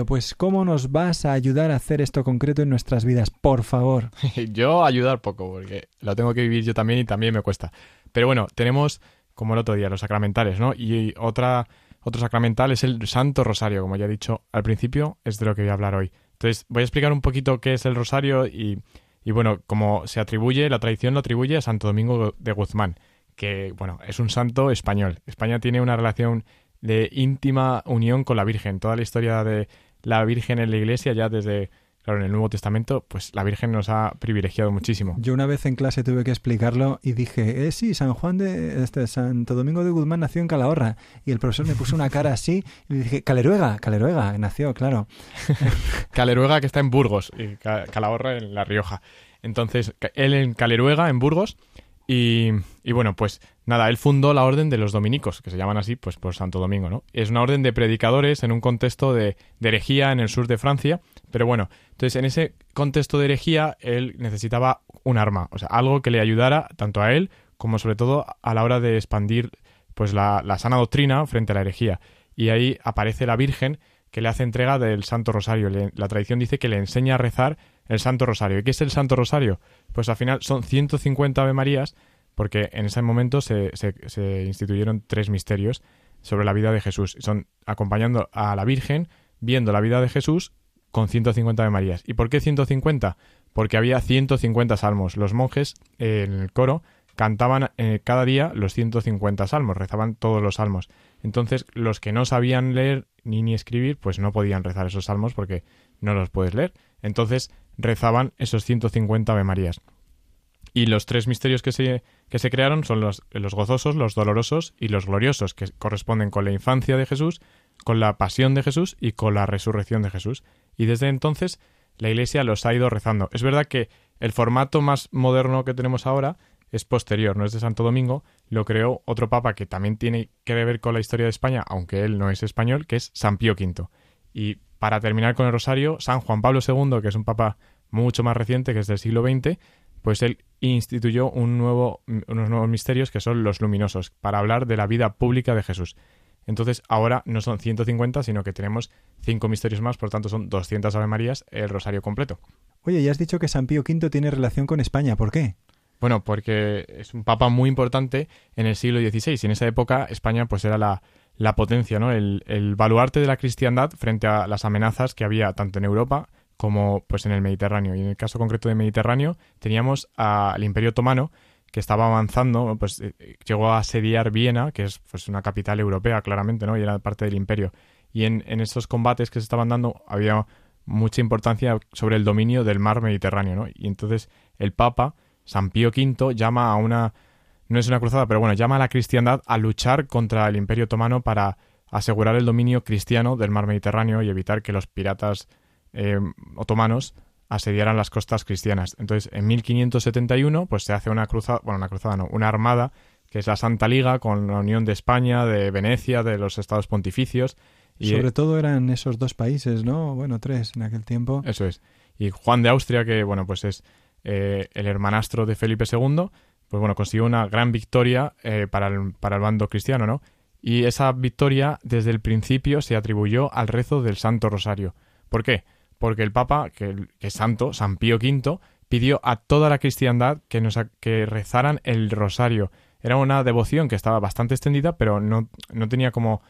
Pues, ¿cómo nos vas a ayudar a hacer esto concreto en nuestras vidas? Por favor. [laughs] yo ayudar poco, porque lo tengo que vivir yo también y también me cuesta. Pero bueno, tenemos, como el otro día, los sacramentales, ¿no? Y otra, otro sacramental es el Santo Rosario, como ya he dicho al principio, es de lo que voy a hablar hoy. Entonces, voy a explicar un poquito qué es el Rosario y, y bueno, como se atribuye, la tradición lo atribuye a Santo Domingo de Guzmán, que, bueno, es un santo español. España tiene una relación de íntima unión con la Virgen. Toda la historia de la Virgen en la Iglesia, ya desde, claro, en el Nuevo Testamento, pues la Virgen nos ha privilegiado muchísimo. Yo una vez en clase tuve que explicarlo y dije, eh, sí, San Juan de este Santo Domingo de Guzmán nació en Calahorra. Y el profesor me puso una cara así y le dije, Caleruega, Caleruega, nació, claro. [laughs] Caleruega que está en Burgos y Ca- Calahorra en La Rioja. Entonces, él en Caleruega, en Burgos, y, bueno, pues nada, él fundó la orden de los dominicos, que se llaman así, pues por Santo Domingo, ¿no? Es una orden de predicadores en un contexto de, herejía en el sur de Francia, pero bueno, entonces en ese contexto de herejía él necesitaba un arma, o sea, algo que le ayudara tanto a él como sobre todo a la hora de expandir pues la, la sana doctrina frente a la herejía. Y ahí aparece la Virgen que le hace entrega del Santo Rosario. La tradición dice que le enseña a rezar el Santo Rosario. ¿Y qué es el Santo Rosario? Pues al final son 150 Ave Marías, porque en ese momento se, se- instituyeron tres misterios sobre la vida de Jesús. Son acompañando a la Virgen, viendo la vida de Jesús con 150 Ave Marías. ¿Y por qué 150? Porque había 150 salmos. Los monjes eh, en el coro cantaban eh, cada día los 150 salmos, rezaban todos los salmos. Entonces, los que no sabían leer ni ni escribir, pues no podían rezar esos salmos porque no los puedes leer. Entonces, rezaban esos 150 Ave Marías. Y los tres misterios que se, que se crearon son los, los gozosos, los dolorosos y los gloriosos, que corresponden con la infancia de Jesús, con la pasión de Jesús y con la resurrección de Jesús. Y desde entonces la Iglesia los ha ido rezando. Es verdad que el formato más moderno que tenemos ahora es posterior, no es de Santo Domingo, lo creó otro papa que también tiene que ver con la historia de España, aunque él no es español, que es San Pío V. Y para terminar con el rosario, San Juan Pablo II, que es un papa mucho más reciente, que es del siglo XX, pues él instituyó un nuevo, unos nuevos misterios que son los luminosos, para hablar de la vida pública de Jesús. Entonces ahora no son 150, sino que tenemos cinco misterios más, por tanto son 200 Ave Marías, el rosario completo. Oye, ya has dicho que San Pío V tiene relación con España. ¿Por qué? Bueno, porque es un papa muy importante en el siglo XVI y en esa época España pues era la, la potencia, ¿no? El, el baluarte de la cristiandad frente a las amenazas que había tanto en Europa como pues en el Mediterráneo. Y en el caso concreto del Mediterráneo teníamos al Imperio Otomano que estaba avanzando, pues eh, llegó a asediar Viena, que es pues una capital europea claramente, ¿no? Y era parte del imperio. Y en, en estos combates que se estaban dando había mucha importancia sobre el dominio del mar Mediterráneo, ¿no? Y entonces el Papa, San Pío V, llama a una, no es una cruzada, pero bueno, llama a la cristiandad a luchar contra el Imperio Otomano para asegurar el dominio cristiano del mar Mediterráneo y evitar que los piratas eh, otomanos asediaran las costas cristianas. Entonces, en 1571, pues se hace una cruzada, bueno, una cruzada no, una armada que es la Santa Liga, con la Unión de España, de Venecia, de los estados pontificios. Y, Sobre todo eran esos dos países, ¿no? Bueno, tres en aquel tiempo. Eso es. Y Juan de Austria, que bueno, pues es eh, el hermanastro de Felipe II, pues bueno, consiguió una gran victoria eh, para, el, para el bando cristiano, ¿no? Y esa victoria desde el principio se atribuyó al rezo del Santo Rosario. ¿Por qué? Porque el Papa, que, es santo, San Pío V, pidió a toda la cristiandad que, rezaran el rosario. Era una devoción que estaba bastante extendida, pero no, no tenía como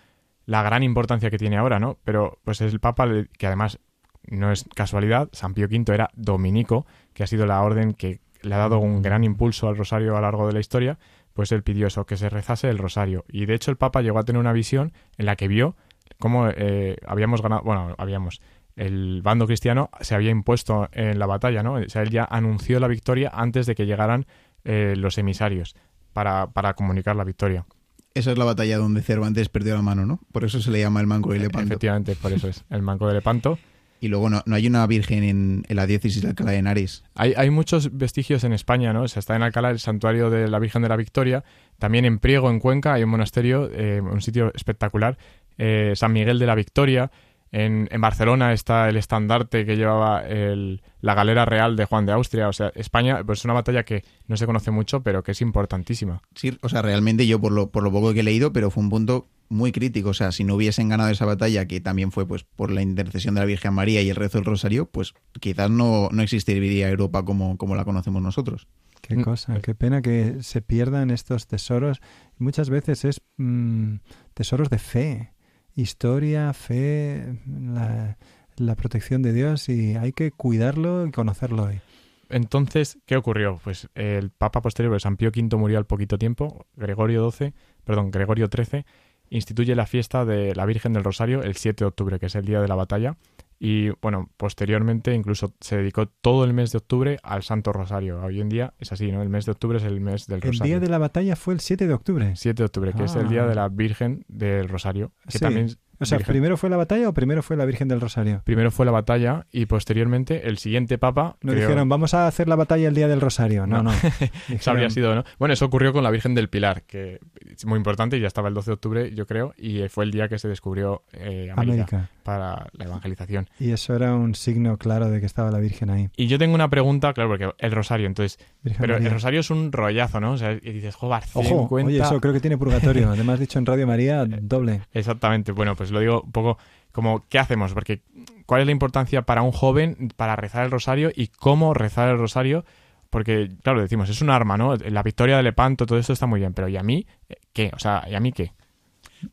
la gran importancia que tiene ahora, ¿no? Pero pues el Papa, que además no es casualidad, San Pío V era dominico, que ha sido la orden que le ha dado un gran impulso al rosario a lo largo de la historia, pues él pidió eso, que se rezase el rosario. Y de hecho el Papa llegó a tener una visión en la que vio cómo eh, habíamos ganado, bueno, habíamos, el bando cristiano se había impuesto en la batalla, ¿no? O sea, él ya anunció la victoria antes de que llegaran eh, los emisarios para, para comunicar la victoria. Esa es la batalla donde Cervantes perdió la mano, ¿no? Por eso se le llama el manco de Lepanto. Efectivamente, por eso es el manco de Lepanto. Y luego no, no hay una virgen en, la diócesis de Alcalá de Henares. Hay, hay muchos vestigios en España, ¿no? O sea, está en Alcalá el santuario de la Virgen de la Victoria. También en Priego, en Cuenca, hay un monasterio, eh, un sitio espectacular. Eh, San Miguel de la Victoria. En, en Barcelona está el estandarte que llevaba el- la galera real de Juan de Austria. O sea, España pues, es una batalla que no se conoce mucho, pero que es importantísima. Sí, o sea, realmente yo por lo, por lo poco que he leído, pero fue un punto muy crítico. O sea, si no hubiesen ganado esa batalla, que también fue pues por la intercesión de la Virgen María y el rezo del Rosario, pues quizás no, no existiría Europa como, como la conocemos nosotros. Qué Mm, cosa, qué pena que se pierdan estos tesoros. Muchas veces es mm, tesoros de fe, historia, fe, la, protección de Dios y hay que cuidarlo y conocerlo hoy. Entonces, ¿qué ocurrió? Pues el Papa posterior, San Pío V, murió al poquito tiempo. Gregorio XII, perdón, Gregorio XIII, instituye la fiesta de la Virgen del Rosario el 7 de octubre, que es el día de la batalla. Y bueno, posteriormente incluso se dedicó todo el mes de octubre al Santo Rosario. Hoy en día es así, ¿no? El mes de octubre es el mes del El Rosario. día de la batalla fue el 7 de octubre. 7 de octubre, que es el Ah. día de la Virgen del Rosario. Que Sí. también O sea, Virgen- ¿primero fue la batalla o primero fue la Virgen del Rosario? primero fue la batalla y posteriormente el siguiente Papa. No creó- dijeron, vamos a hacer la batalla el día del Rosario. No, No. no. [laughs] Eso habría Dijeron, sido, ¿no? Bueno, eso ocurrió con la Virgen del Pilar, que es muy importante y ya estaba el 12 de octubre, yo creo, y fue el día que se descubrió eh, América, América. para la evangelización. Y eso era un signo claro de que estaba la Virgen ahí. Y yo tengo una pregunta, claro, porque el rosario, entonces, Virgen pero María. el rosario es un rollazo, ¿no? O sea, y dices, joder, Ojo, 50... oye, eso creo que tiene purgatorio. Además, dicho en Radio María, [laughs] doble. Exactamente, bueno, pues lo digo un poco como, ¿qué hacemos? Porque, ¿cuál es la importancia para un joven para rezar el rosario y cómo rezar el rosario? Porque, claro, decimos, es un arma, ¿no? La victoria de Lepanto, todo esto está muy bien, pero ¿y a mí eh, qué? O sea, ¿y a mí qué?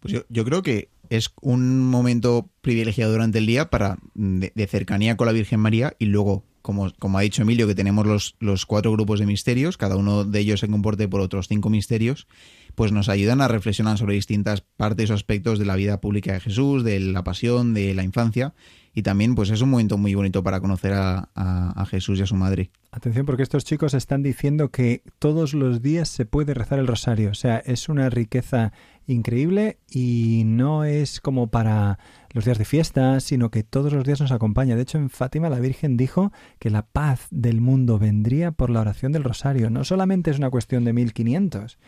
Pues yo, creo que es un momento privilegiado durante el día para de, de cercanía con la Virgen María y luego, como, como ha dicho Emilio, que tenemos los, los cuatro grupos de misterios, cada uno de ellos se comporte por otros cinco misterios, pues nos ayudan a reflexionar sobre distintas partes o aspectos de la vida pública de Jesús, de la pasión, de la infancia y también pues es un momento muy bonito para conocer a, a- Jesús y a su madre. Atención porque estos chicos están diciendo que todos los días se puede rezar el rosario. O sea, es una riqueza increíble y no es como para los días de fiesta, sino que todos los días nos acompaña. De hecho, en Fátima la Virgen dijo que la paz del mundo vendría por la oración del rosario. No solamente es una cuestión de 1500.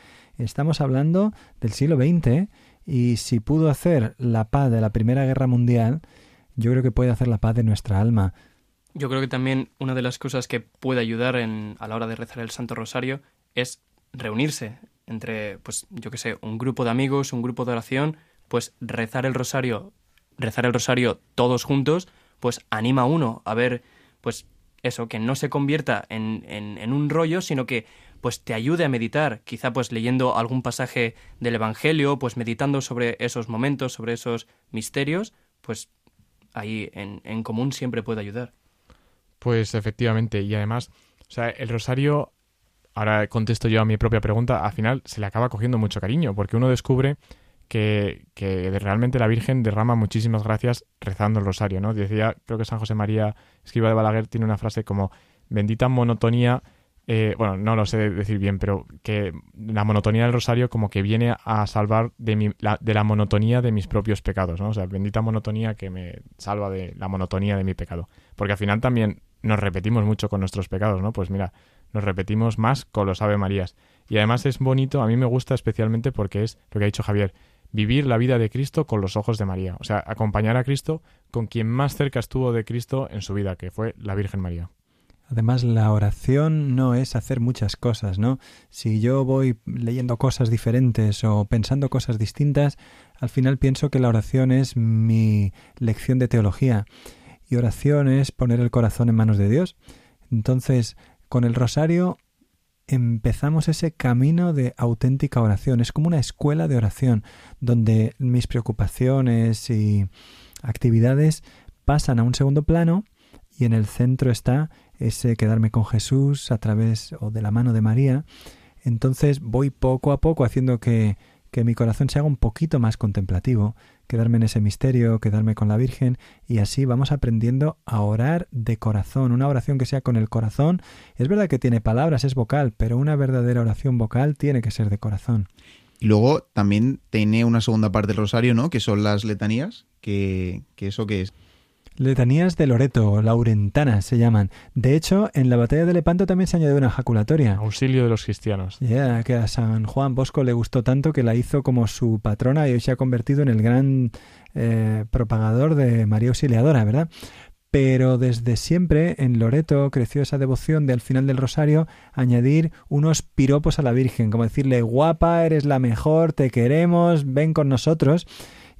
Estamos hablando del siglo XX y si pudo hacer la paz de la Primera Guerra Mundial, yo creo que puede hacer la paz de nuestra alma. Yo creo que también una de las cosas que puede ayudar en, a la hora de rezar el Santo Rosario es reunirse entre, pues, yo qué sé, un grupo de amigos, un grupo de oración, pues rezar el rosario, rezar el rosario todos juntos, pues anima a uno a ver, pues eso, que no se convierta en, en, un rollo, sino que pues te ayude a meditar, quizá pues leyendo algún pasaje del Evangelio, pues meditando sobre esos momentos, sobre esos misterios, pues ahí en, en común siempre puede ayudar. Pues efectivamente, y además, o sea, el rosario, ahora contesto yo a mi propia pregunta, al final se le acaba cogiendo mucho cariño, porque uno descubre que, realmente la Virgen derrama muchísimas gracias rezando el rosario, ¿no? Decía, creo que San José María Escriba de Balaguer tiene una frase como, bendita monotonía, eh, bueno, no lo sé decir bien, pero que la monotonía del rosario como que viene a salvar de, la, de la monotonía de mis propios pecados, ¿no? O sea, bendita monotonía que me salva de la monotonía de mi pecado. Porque al final también nos repetimos mucho con nuestros pecados, ¿no? Pues mira, nos repetimos más con los Ave Marías. Y además es bonito, a mí me gusta especialmente porque es lo que ha dicho Javier, vivir la vida de Cristo con los ojos de María. O sea, acompañar a Cristo con quien más cerca estuvo de Cristo en su vida, que fue la Virgen María. Además, la oración no es hacer muchas cosas, ¿no? Si yo voy leyendo cosas diferentes o pensando cosas distintas, al final pienso que la oración es mi lección de teología. Y oración es poner el corazón en manos de Dios. Entonces, con el rosario empezamos ese camino de auténtica oración. Es como una escuela de oración, donde mis preocupaciones y actividades pasan a un segundo plano y en el centro está ese quedarme con Jesús a través o de la mano de María. Entonces voy poco a poco haciendo que, que mi corazón se haga un poquito más contemplativo, quedarme en ese misterio, quedarme con la Virgen y así vamos aprendiendo a orar de corazón, una oración que sea con el corazón. Es verdad que tiene palabras, es vocal, pero una verdadera oración vocal tiene que ser de corazón. Y luego también tiene una segunda parte del rosario, ¿no? Que son las letanías, que, que eso que es. Letanías de Loreto, laurentanas se llaman. De hecho, en la batalla de Lepanto también se añadió una ejaculatoria. Auxilio de los cristianos. Ya, que a San Juan Bosco le gustó tanto que la hizo como su patrona y hoy se ha convertido en el gran eh, propagador de María Auxiliadora, ¿verdad? Pero desde siempre en Loreto creció esa devoción de al final del rosario añadir unos piropos a la Virgen, como decirle guapa, eres la mejor, te queremos, ven con nosotros.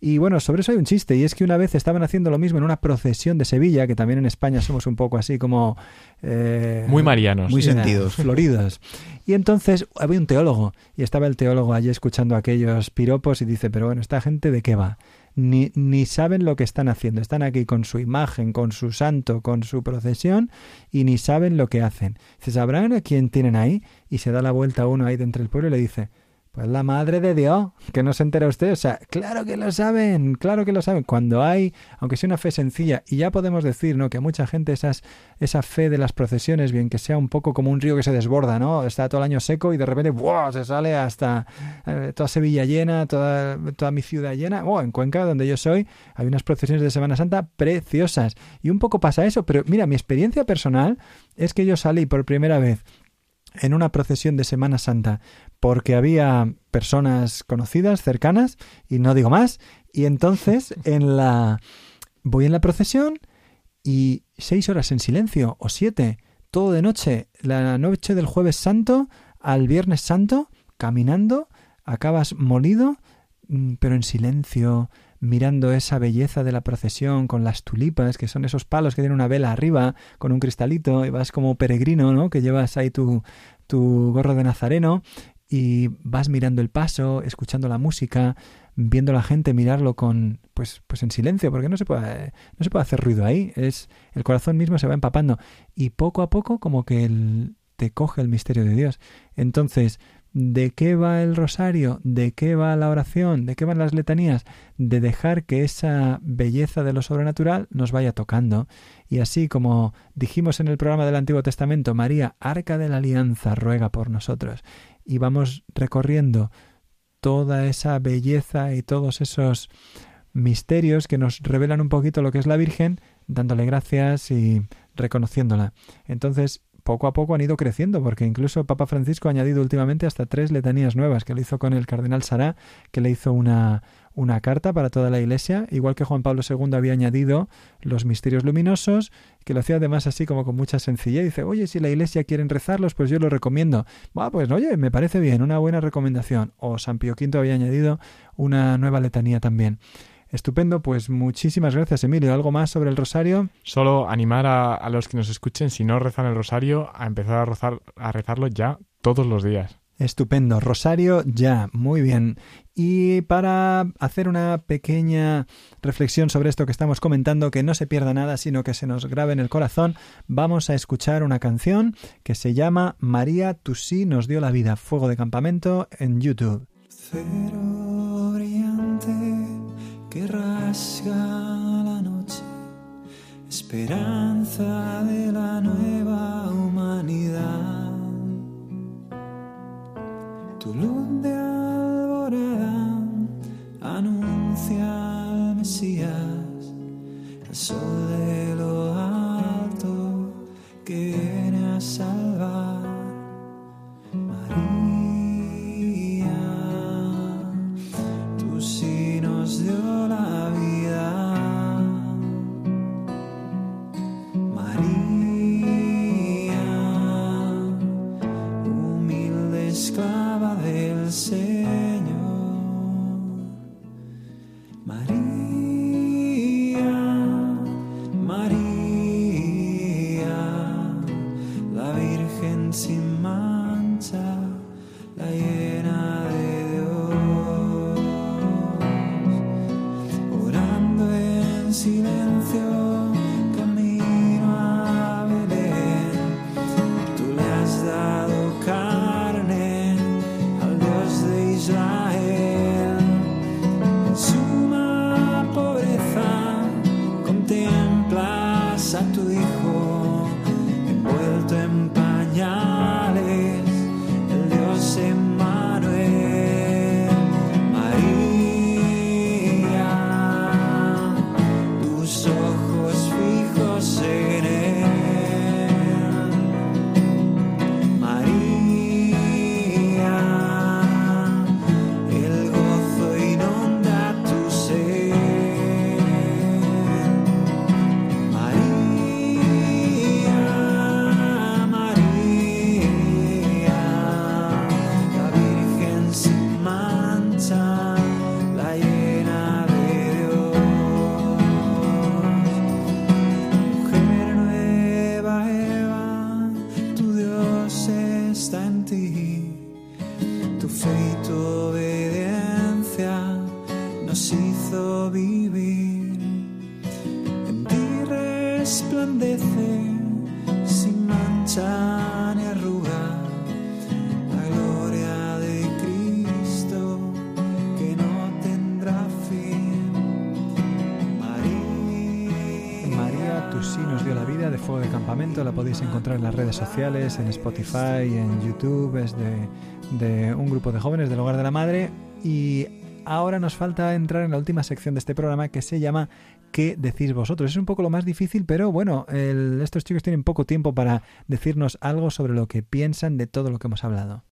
Y bueno, sobre eso hay un chiste, y es que una vez estaban haciendo lo mismo en una procesión de Sevilla, que también en España somos un poco así como... eh, Muy marianos. Muy sentidos. Floridos. Y entonces había un teólogo, y estaba el teólogo allí escuchando aquellos piropos y dice, pero bueno, ¿esta gente de qué va? Ni, ni saben lo que están haciendo. Están aquí con su imagen, con su santo, con su procesión, y ni saben lo que hacen. Dice, ¿sabrán a quién tienen ahí? Y se da la vuelta a uno ahí dentro del pueblo y le dice, pues la madre de Dios, que no se entera usted. O sea, claro que lo saben, claro que lo saben. Cuando hay, aunque sea una fe sencilla, y ya podemos decir, ¿no? Que a mucha gente esas, esa fe de las procesiones, bien que sea un poco como un río que se desborda, ¿no? Está todo el año seco y de repente, ¡buah! se sale hasta eh, toda Sevilla llena, toda, toda mi ciudad llena. Oh, en Cuenca, donde yo soy, hay unas procesiones de Semana Santa preciosas. Y un poco pasa eso, pero mira, mi experiencia personal es que yo salí por primera vez en una procesión de Semana Santa porque había personas conocidas, cercanas, y no digo más, y entonces [laughs] en la voy en la procesión y seis horas en silencio, o siete, todo de noche, la noche del jueves santo al viernes santo, caminando, acabas molido, mm, pero en silencio, mirando esa belleza de la procesión con las tulipas, que son esos palos que tienen una vela arriba, con un cristalito, y vas como peregrino, ¿no? Que llevas ahí tu, tu gorro de nazareno y vas mirando el paso, escuchando la música, viendo a la gente mirarlo con pues pues en silencio, porque no se puede no se puede hacer ruido ahí, es el corazón mismo se va empapando y poco a poco como que te coge el misterio de Dios. Entonces, ¿de qué va el rosario? ¿De qué va la oración? ¿De qué van las letanías? De dejar que esa belleza de lo sobrenatural nos vaya tocando. Y así como dijimos en el programa del Antiguo Testamento, María, arca de la alianza, ruega por nosotros. Y vamos recorriendo toda esa belleza y todos esos misterios que nos revelan un poquito lo que es la Virgen, dándole gracias y reconociéndola. Entonces, poco a poco han ido creciendo, porque incluso Papa Francisco ha añadido últimamente hasta tres letanías nuevas, que lo hizo con el cardenal Sará, que le hizo una, una carta para toda la Iglesia, igual que Juan Pablo II había añadido los misterios luminosos, que lo hacía además así como con mucha sencillez. Dice, oye, si la Iglesia quieren rezarlos, pues yo lo recomiendo. Va, pues oye, me parece bien, una buena recomendación. O San Pío V había añadido una nueva letanía también. Estupendo, pues muchísimas gracias, Emilio. ¿Algo más sobre el rosario? Solo animar a, a los que nos escuchen, si no rezan el rosario, a empezar a, rezar, a rezarlo ya todos los días. Estupendo, Rosario ya, muy bien. Y para hacer una pequeña reflexión sobre esto que estamos comentando, que no se pierda nada, sino que se nos grabe en el corazón, vamos a escuchar una canción que se llama María, tú sí nos dio la vida, Fuego de Campamento en YouTube. Cero brillante que rasga la noche, esperanza de la nueva humanidad. Tu luz de alborada anuncia al Mesías, el sol de lo alto que viene a salvar. santo sociales, en Spotify, en YouTube. Es de, de un grupo de jóvenes del Hogar de la Madre. Y ahora nos falta entrar en la última sección de este programa que se llama ¿Qué decís vosotros? Es un poco lo más difícil, pero bueno, estos chicos tienen poco tiempo para decirnos algo sobre lo que piensan de todo lo que hemos hablado.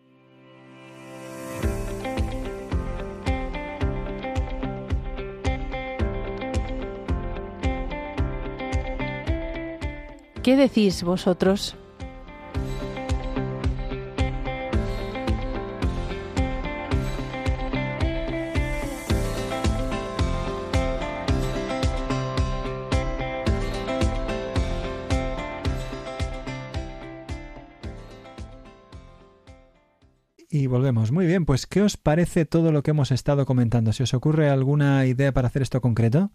¿Qué decís vosotros? Muy bien, pues ¿qué os parece todo lo que hemos estado comentando? ¿Se os ocurre alguna idea para hacer esto concreto?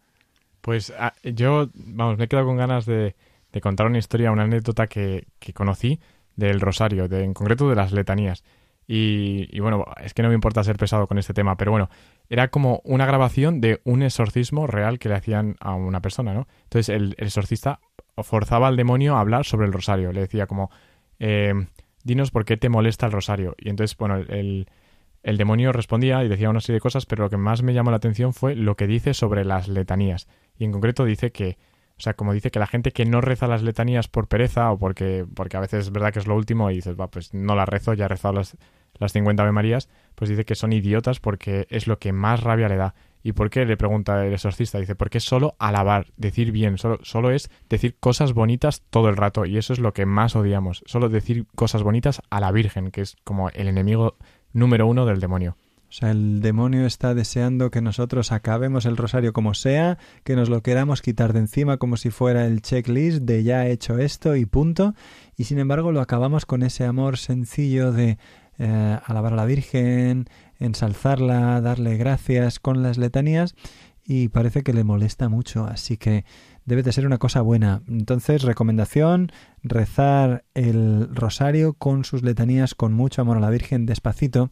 Pues ah, yo, vamos, me he quedado con ganas de, contar una historia, una anécdota que, conocí del rosario, en concreto de las letanías. Y, y bueno, es que no me importa ser pesado con este tema, pero bueno, era como una grabación de un exorcismo real que le hacían a una persona, ¿no? Entonces el, el exorcista forzaba al demonio a hablar sobre el rosario. Le decía como, eh, dinos por qué te molesta el rosario. Y entonces, bueno, el, el demonio respondía y decía una serie de cosas, pero lo que más me llamó la atención fue lo que dice sobre las letanías. Y en concreto dice que, o sea, como dice que la gente que no reza las letanías por pereza o porque, porque a veces es verdad que es lo último y dices, va, pues no las rezo, ya he rezado las, las 50 Ave Marías, pues dice que son idiotas porque es lo que más rabia le da. ¿Y por qué? Le pregunta el exorcista. Dice, porque es solo alabar, decir bien, solo, solo es decir cosas bonitas todo el rato. Y eso es lo que más odiamos. Solo decir cosas bonitas a la Virgen, que es como el enemigo número uno del demonio. O sea, el demonio está deseando que nosotros acabemos el rosario como sea, que nos lo queramos quitar de encima como si fuera el checklist de ya he hecho esto y punto. Y sin embargo lo acabamos con ese amor sencillo de eh, alabar a la Virgen, ensalzarla, darle gracias con las letanías y parece que le molesta mucho, así que debe de ser una cosa buena. Entonces, recomendación, rezar el rosario con sus letanías con mucho amor a la Virgen despacito.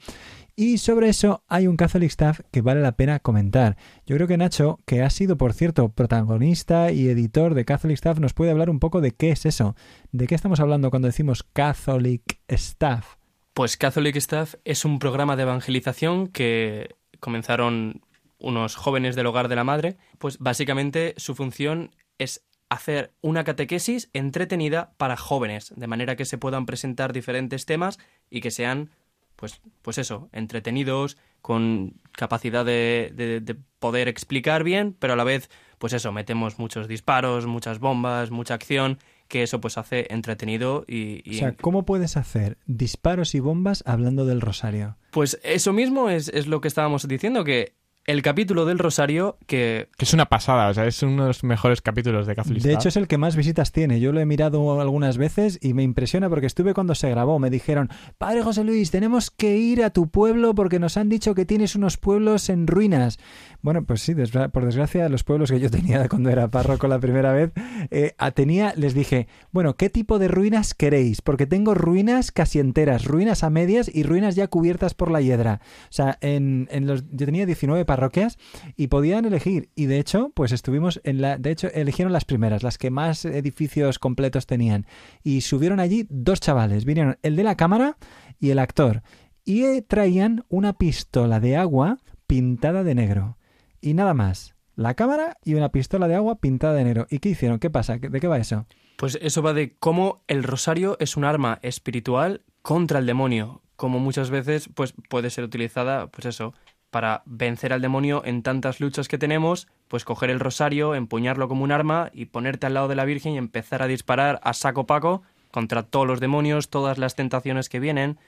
Y sobre eso hay un Catholic Staff que vale la pena comentar. Yo creo que Nacho, que ha sido, por cierto, protagonista y editor de Catholic Staff, nos puede hablar un poco de qué es eso. ¿De qué estamos hablando cuando decimos Catholic Staff? Pues Catholic Staff es un programa de evangelización que comenzaron unos jóvenes del hogar de la madre. Pues básicamente su función es hacer una catequesis entretenida para jóvenes, de manera que se puedan presentar diferentes temas y que sean, pues, pues eso, entretenidos, con capacidad de, de- de poder explicar bien, pero a la vez, pues eso, metemos muchos disparos, muchas bombas, mucha acción, que eso pues hace entretenido y... y- O sea, ¿cómo puedes hacer disparos y bombas hablando del rosario? Pues eso mismo es, es lo que estábamos diciendo, que el capítulo del Rosario, que Que es una pasada, o sea, es uno de los mejores capítulos de Catholic De Star. hecho, es el que más visitas tiene. Yo lo he mirado algunas veces y me impresiona porque estuve cuando se grabó. Me dijeron, Padre José Luis, tenemos que ir a tu pueblo porque nos han dicho que tienes unos pueblos en ruinas. Bueno, pues sí, desgra- por desgracia, los pueblos que yo tenía [laughs] cuando era párroco la primera vez, eh, tenía, les dije, bueno, ¿qué tipo de ruinas queréis? Porque tengo ruinas casi enteras, ruinas a medias y ruinas ya cubiertas por la hiedra. O sea, en, en los, yo tenía 19 parroquias y podían elegir. Y de hecho, pues estuvimos en la. De hecho, eligieron las primeras, las que más edificios completos tenían. Y subieron allí dos chavales. Vinieron el de la cámara y el actor. Y eh, traían una pistola de agua pintada de negro. Y nada más. La cámara y una pistola de agua pintada de negro. ¿Y qué hicieron? ¿Qué pasa? ¿De qué va eso? Pues eso va de cómo el rosario es un arma espiritual contra el demonio, como muchas veces pues puede ser utilizada, pues eso, para vencer al demonio en tantas luchas que tenemos, pues coger el rosario, empuñarlo como un arma y ponerte al lado de la Virgen y empezar a disparar a saco paco contra todos los demonios, todas las tentaciones que vienen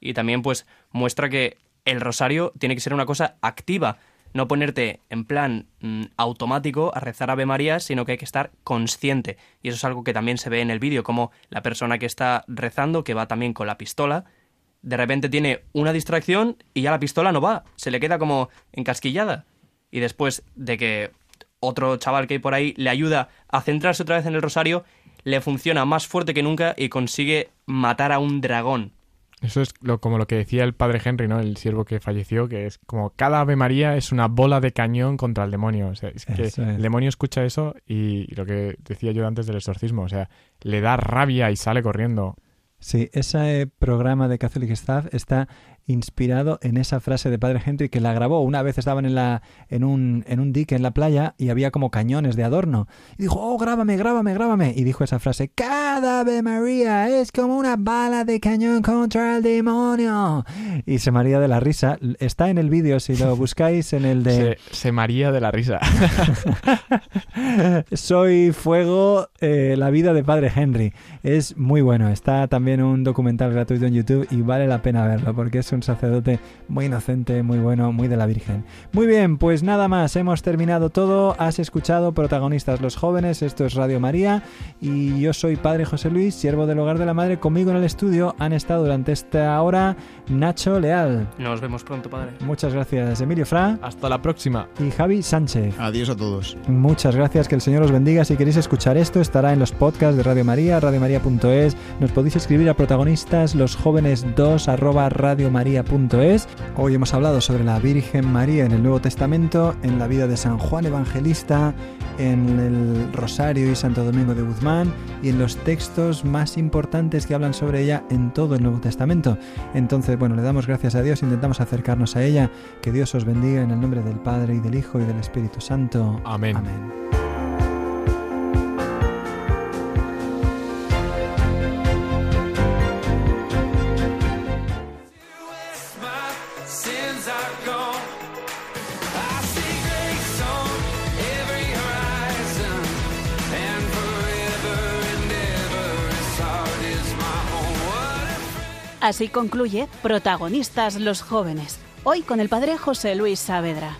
y también pues muestra que el rosario tiene que ser una cosa activa, no ponerte en plan mm, automático a rezar Ave María, sino que hay que estar consciente. Y eso es algo que también se ve en el vídeo, como la persona que está rezando, que va también con la pistola, de repente tiene una distracción y ya la pistola no va, se le queda como encasquillada. Y después de que otro chaval que hay por ahí le ayuda a centrarse otra vez en el rosario, le funciona más fuerte que nunca y consigue matar a un dragón. Eso es lo, como lo que decía el padre Henry, ¿no? El siervo que falleció, que es como cada Ave María es una bola de cañón contra el demonio. O sea, es que es. el demonio escucha eso y lo que decía yo antes del exorcismo, o sea, le da rabia y sale corriendo. Sí, ese programa de Catholic Staff está inspirado en esa frase de Padre Henry que la grabó. Una vez estaban en, la, en, un, en un dique en la playa y había como cañones de adorno. Y dijo, oh, grábame, grábame, grábame. Y dijo esa frase, cada Ave María es como una bala de cañón contra el demonio. Y se maría de la risa. Está en el vídeo, si lo [laughs] buscáis en el de... Se, se maría de la risa. [laughs] Soy Fuego, eh, la vida de Padre Henry. Es muy bueno. Está también un documental gratuito en YouTube y vale la pena verlo porque es un sacerdote muy inocente, muy bueno, muy de la Virgen. Muy bien, pues nada más. Hemos terminado todo. Has escuchado protagonistas los jóvenes. Esto es Radio María y yo soy Padre José Luis, siervo del Hogar de la Madre. Conmigo en el estudio han estado durante esta hora Nacho Leal. Nos vemos pronto, padre. Muchas gracias, Emilio Fra Hasta la próxima. y Javi Sánchez. Adiós a todos. Muchas gracias, que el Señor os bendiga. Si queréis escuchar esto, estará en los podcasts de Radio María, radiomaria.es. Nos podéis escribir a protagonistas los jóvenes 2 arroba radiomaria.es. Hoy hemos hablado sobre la Virgen María en el Nuevo Testamento, en la vida de San Juan Evangelista, en el Rosario y Santo Domingo de Guzmán y en los textos más importantes que hablan sobre ella en todo el Nuevo Testamento. Entonces, bueno, le damos gracias a Dios, intentamos acercarnos a ella. Que Dios os bendiga en el nombre del Padre y del Hijo y del Espíritu Santo. Amén. Amén. Así concluye Protagonistas los jóvenes. Hoy con el padre José Luis Saavedra.